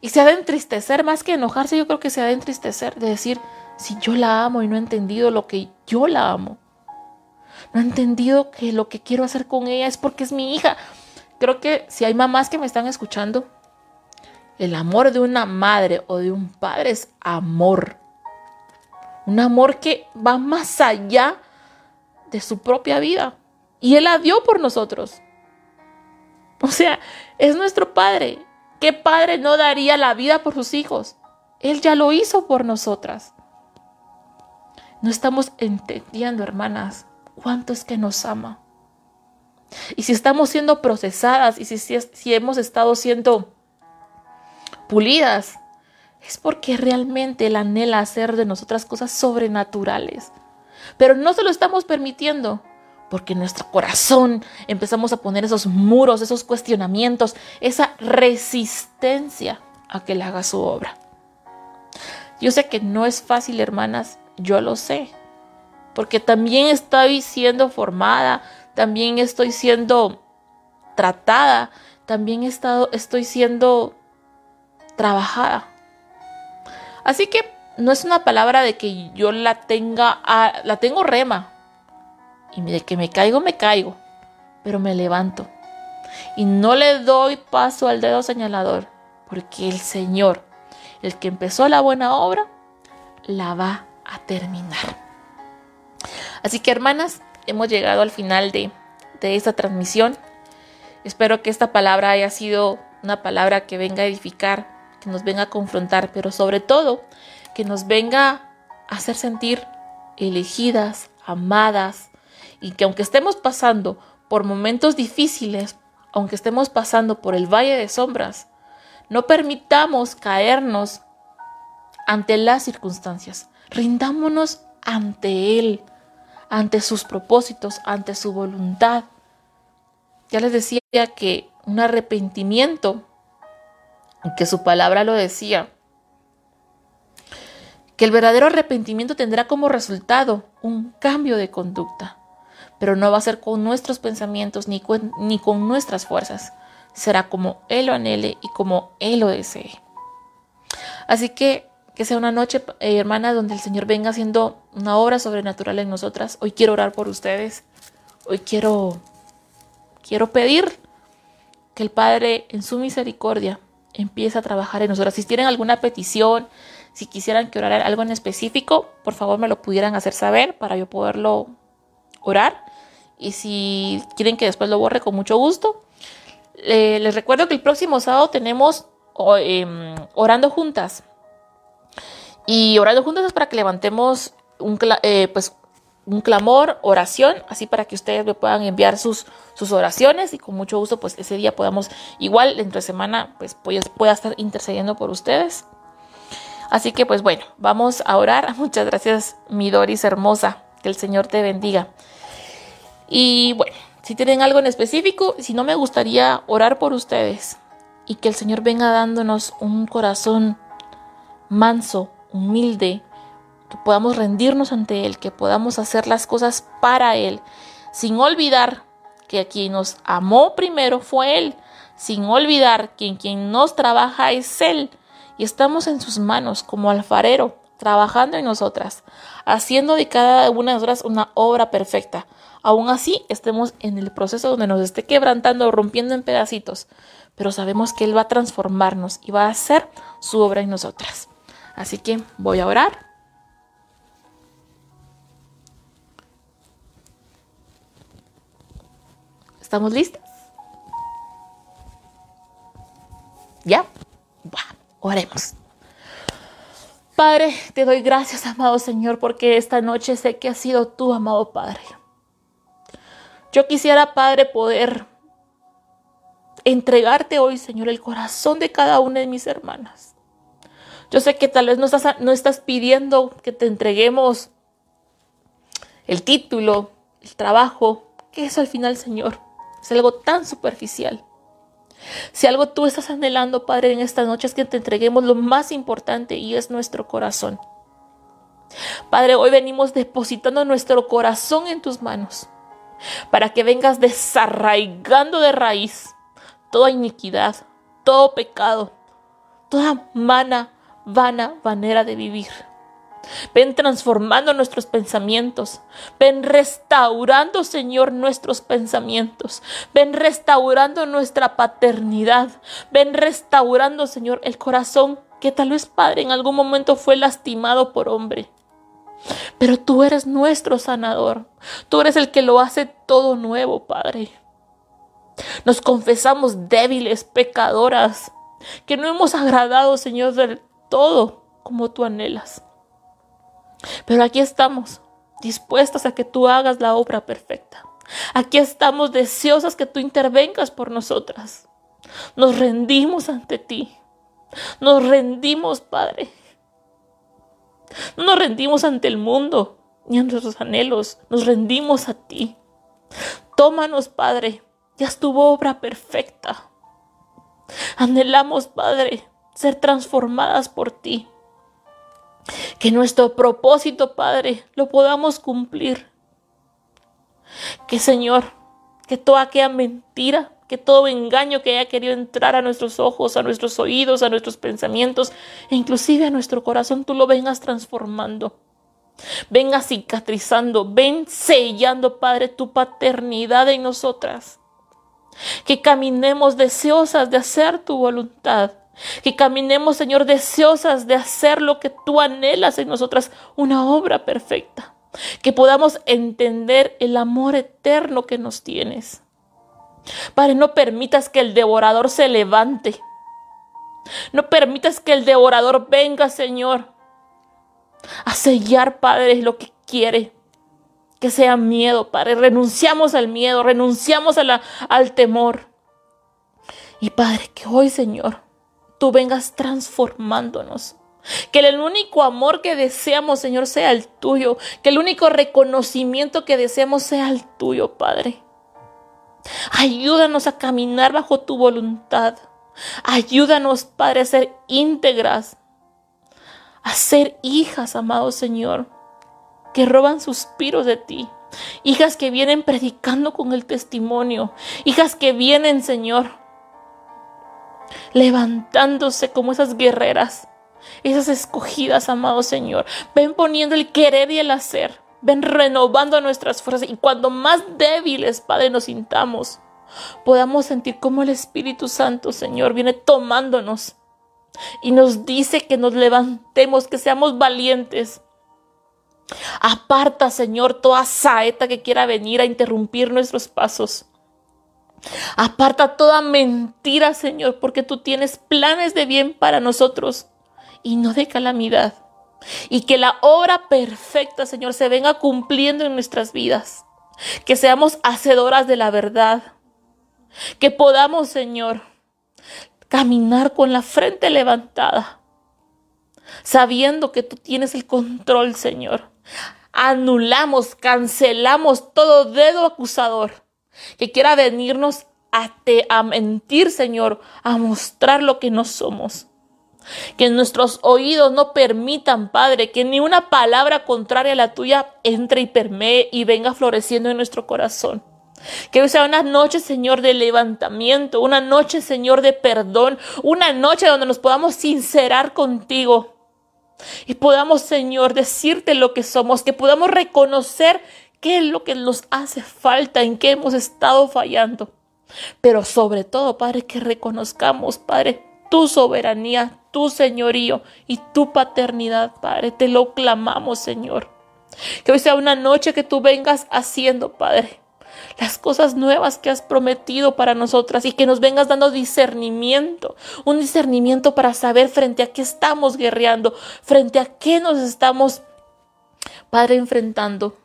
Y se ha de entristecer, más que enojarse, yo creo que se ha de entristecer, de decir, si yo la amo y no he entendido lo que yo la amo. No he entendido que lo que quiero hacer con ella es porque es mi hija. Creo que si hay mamás que me están escuchando, el amor de una madre o de un padre es amor. Un amor que va más allá de su propia vida. Y Él la dio por nosotros. O sea, es nuestro Padre. ¿Qué padre no daría la vida por sus hijos? Él ya lo hizo por nosotras. No estamos entendiendo, hermanas, cuánto es que nos ama. Y si estamos siendo procesadas y si, si, hemos estado siendo pulidas, es porque realmente Él anhela hacer de nosotras cosas sobrenaturales. Pero no se lo estamos permitiendo porque en nuestro corazón empezamos a poner esos muros, esos cuestionamientos, esa resistencia a que Él haga su obra. Yo sé que no es fácil, hermanas, yo lo sé, porque también estoy siendo formada, también estoy siendo tratada, también estado, estoy siendo trabajada. Así que no es una palabra de que yo la tenga, la tengo rema. Y de que me caigo, me caigo. Pero me levanto. Y no le doy paso al dedo señalador. porque el Señor, el que empezó la buena obra, la va a terminar. Así que hermanas, hemos llegado al final de, de esta transmisión. Espero que esta palabra haya sido una palabra que venga a edificar, que nos venga a confrontar, pero sobre todo que nos venga a hacer sentir elegidas, amadas, y que aunque estemos pasando por momentos difíciles, aunque estemos pasando por el valle de sombras, no permitamos caernos ante las circunstancias. Rindámonos ante Él, ante sus propósitos, ante su voluntad. Ya les decía que un arrepentimiento, que su palabra lo decía, que el verdadero arrepentimiento tendrá como resultado un cambio de conducta, pero no va a ser con nuestros pensamientos ni con, ni con nuestras fuerzas, será como Él lo anhele y como Él lo desee. Así que que sea una noche, eh, hermana, donde el Señor venga haciendo una obra sobrenatural en nosotras. Hoy quiero orar por ustedes. Hoy quiero, quiero pedir que el Padre, en su misericordia, empiece a trabajar en nosotras. Si tienen alguna petición, si quisieran que orara algo en específico, por favor me lo pudieran hacer saber para yo poderlo orar. Y si quieren que después lo borre, con mucho gusto. les recuerdo que el próximo sábado tenemos em, orando juntas y orando juntos es para que levantemos un, eh, pues, un clamor, oración, así para que ustedes me puedan enviar sus, sus oraciones y con mucho gusto pues ese día podamos, igual dentro de semana, pues, pueda estar intercediendo por ustedes. Así que pues bueno, vamos a orar. Muchas gracias, mi Doris hermosa. Que el Señor te bendiga. Y bueno, si tienen algo en específico, si no me gustaría orar por ustedes y que el Señor venga dándonos un corazón manso, humilde, que podamos rendirnos ante Él, que podamos hacer las cosas para Él, sin olvidar que quien nos amó primero fue Él, sin olvidar que quien nos trabaja es Él, y estamos en sus manos como alfarero, trabajando en nosotras, haciendo de cada una de nosotras una obra perfecta. Aún así, estemos en el proceso donde nos esté quebrantando, rompiendo en pedacitos, pero sabemos que Él va a transformarnos y va a hacer su obra en nosotras. Así que voy a orar. ¿Estamos listos? ¿Ya? oremos. Padre, te doy gracias, amado Señor, porque esta noche sé que has sido tú, amado Padre. Yo quisiera, Padre, poder entregarte hoy, Señor, el corazón de cada una de mis hermanas. Yo sé que tal vez no estás, no estás pidiendo que te entreguemos el título, el trabajo, que eso al final, Señor, es algo tan superficial. Si algo tú estás anhelando, Padre, en esta noche es que te entreguemos lo más importante y es nuestro corazón. Padre, hoy venimos depositando nuestro corazón en tus manos para que vengas desarraigando de raíz toda iniquidad, todo pecado, toda mana vana manera de vivir. Ven transformando nuestros pensamientos. Ven restaurando, Señor, nuestros pensamientos. Ven restaurando nuestra paternidad. Ven restaurando, Señor, el corazón que tal vez, Padre, en algún momento fue lastimado por hombre. Pero tú eres nuestro sanador. Tú eres el que lo hace todo nuevo, Padre. Nos confesamos débiles, pecadoras, que no hemos agradado, Señor, del todo como tú anhelas. Pero aquí estamos, dispuestas a que tú hagas la obra perfecta. Aquí estamos deseosas que tú intervengas por nosotras. Nos rendimos ante ti. Nos rendimos, Padre. No nos rendimos ante el mundo ni a nuestros anhelos. Nos rendimos a ti. Tómanos, Padre. Ya es tu obra perfecta. Anhelamos, Padre, ser transformadas por ti. Que nuestro propósito, Padre, lo podamos cumplir. Que, Señor, que toda aquella mentira, que todo engaño que haya querido entrar a nuestros ojos, a nuestros oídos, a nuestros pensamientos, e inclusive a nuestro corazón, tú lo vengas transformando. Venga cicatrizando, ven sellando, Padre, tu paternidad en nosotras. Que caminemos deseosas de hacer tu voluntad Que caminemos, Señor, deseosas de hacer lo que tú anhelas en nosotras, una obra perfecta. Que podamos entender el amor eterno que nos tienes. Padre, no permitas que el devorador se levante. No permitas que el devorador venga, Señor, a sellar, Padre, lo que quiere. Que sea miedo, Padre. Renunciamos al miedo, renunciamos al temor. Y Padre, que hoy, Señor, tú vengas transformándonos. Que el único amor que deseamos, Señor, sea el tuyo. Que el único reconocimiento que deseamos sea el tuyo, Padre. Ayúdanos a caminar bajo tu voluntad. Ayúdanos, Padre, a ser íntegras. A ser hijas, amado Señor, que roban suspiros de ti. Hijas que vienen predicando con el testimonio. Hijas que vienen, Señor, levantándose como esas guerreras, esas escogidas, amado Señor. Ven poniendo el querer y el hacer. Ven renovando nuestras fuerzas y cuando más débiles, Padre, nos sintamos, podamos sentir como el Espíritu Santo, Señor, viene tomándonos y nos dice que nos levantemos, que seamos valientes. Aparta, Señor, toda saeta que quiera venir a interrumpir nuestros pasos. Aparta toda mentira, Señor, porque tú tienes planes de bien para nosotros y no de calamidad. Y que la obra perfecta, Señor, se venga cumpliendo en nuestras vidas. Que seamos hacedoras de la verdad. Que podamos, Señor, caminar con la frente levantada, sabiendo que tú tienes el control, Señor. Anulamos, cancelamos todo dedo acusador que quiera venirnos a, te, a mentir, Señor, a mostrar lo que no somos. Que nuestros oídos no permitan, Padre, que ni una palabra contraria a la tuya entre y permee y venga floreciendo en nuestro corazón. Que hoy sea una noche, Señor, de levantamiento, una noche, Señor, de perdón, una noche donde nos podamos sincerar contigo y podamos, Señor, decirte lo que somos, que podamos reconocer qué es lo que nos hace falta, en qué hemos estado fallando. Pero sobre todo, Padre, que reconozcamos, Padre, tu soberanía, tu señorío y tu paternidad, Padre. Te lo clamamos, Señor. Que hoy sea una noche que tú vengas haciendo, Padre, las cosas nuevas que has prometido para nosotras y que nos vengas dando discernimiento, un discernimiento para saber frente a qué estamos guerreando, frente a qué nos estamos, Padre, enfrentando.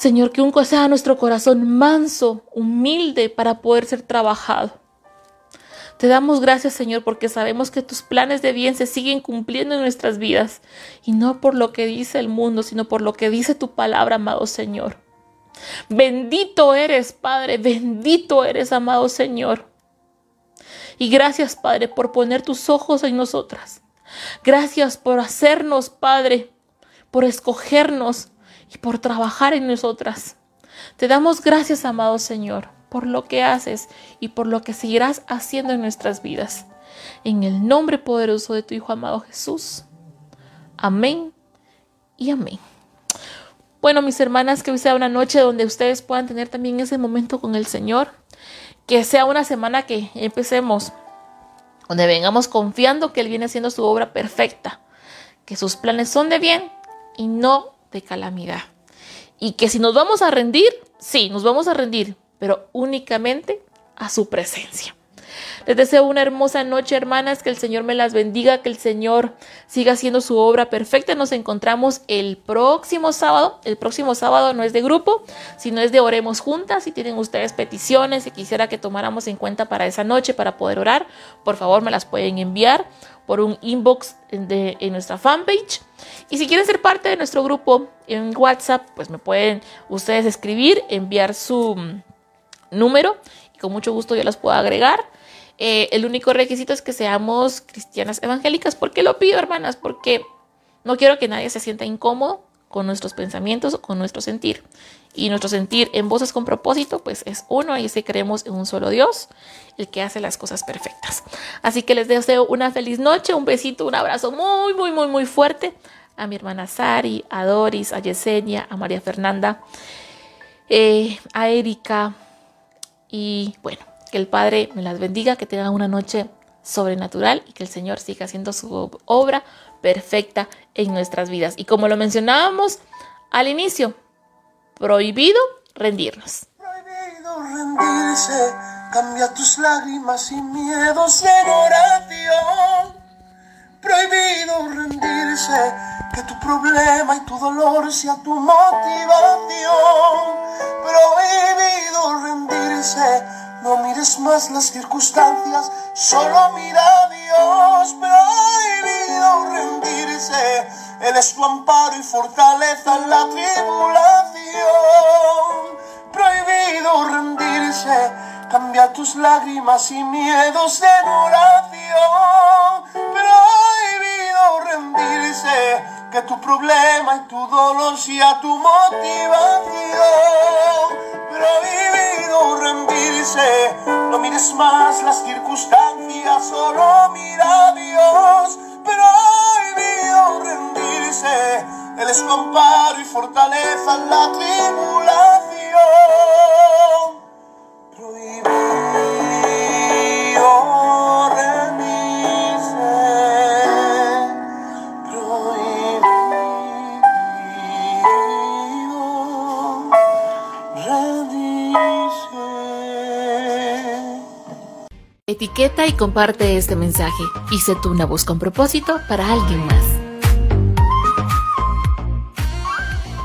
Señor, que un sea nuestro corazón manso, humilde para poder ser trabajado. Te damos gracias, Señor, porque sabemos que tus planes de bien se siguen cumpliendo en nuestras vidas, y no por lo que dice el mundo, sino por lo que dice tu palabra, amado Señor. Bendito eres, Padre, bendito eres, amado Señor. Y gracias, Padre, por poner tus ojos en nosotras. Gracias por hacernos, Padre, por escogernos y por trabajar en nosotras. Te damos gracias, amado Señor, por lo que haces y por lo que seguirás haciendo en nuestras vidas. En el nombre poderoso de tu Hijo amado Jesús. Amén y amén. Bueno, mis hermanas, que hoy sea una noche donde ustedes puedan tener también ese momento con el Señor. Que sea una semana que empecemos, donde vengamos confiando que Él viene haciendo su obra perfecta, que sus planes son de bien y no de calamidad. Y que si nos vamos a rendir, sí, nos vamos a rendir, pero únicamente a su presencia. Les deseo una hermosa noche, hermanas, que el Señor me las bendiga, que el Señor siga haciendo su obra perfecta. Nos encontramos el próximo sábado. El próximo sábado no es de grupo, sino es de Oremos Juntas. Si tienen ustedes peticiones, y quisiera que tomáramos en cuenta para esa noche, para poder orar, por favor me las pueden enviar por un inbox de, en nuestra fanpage. Y si quieren ser parte de nuestro grupo en WhatsApp, pues me pueden ustedes escribir, enviar su mm, número y con mucho gusto yo las puedo agregar. Eh, el único requisito es que seamos cristianas evangélicas. ¿Por qué lo pido, hermanas? Porque no quiero que nadie se sienta incómodo con nuestros pensamientos con nuestro sentir. Y nuestro sentir en voces con propósito, pues es uno, y si creemos en un solo Dios, el que hace las cosas perfectas. Así que les deseo una feliz noche, un besito, un abrazo muy, muy, muy, muy fuerte a mi hermana Sari, a Doris, a Yesenia, a María Fernanda, eh, a Erika, y bueno, que el Padre me las bendiga, que tengan una noche sobrenatural y que el Señor siga haciendo su obra perfecta en nuestras vidas. Y como lo mencionábamos al inicio, prohibido rendirnos. Prohibido rendirse, cambia tus lágrimas y miedos en oración. Prohibido rendirse, que tu problema y tu dolor sea tu motivación. Prohibido rendirse, no mires más las circunstancias, solo mira a Dios. Prohibido rendirse, Él es tu amparo y fortaleza en la tribulación. Prohibido rendirse, cambia tus lágrimas y miedos en oración. Prohibido rendirse, que tu problema y tu dolor sea tu motivación. Prohibido rendirse, no mires más las circunstancias, solo mira a Dios. Prohibido rendirse, Él es tu y fortaleza en la tribulación. Prohibido Etiqueta y comparte este mensaje sé tú una voz con propósito para alguien más.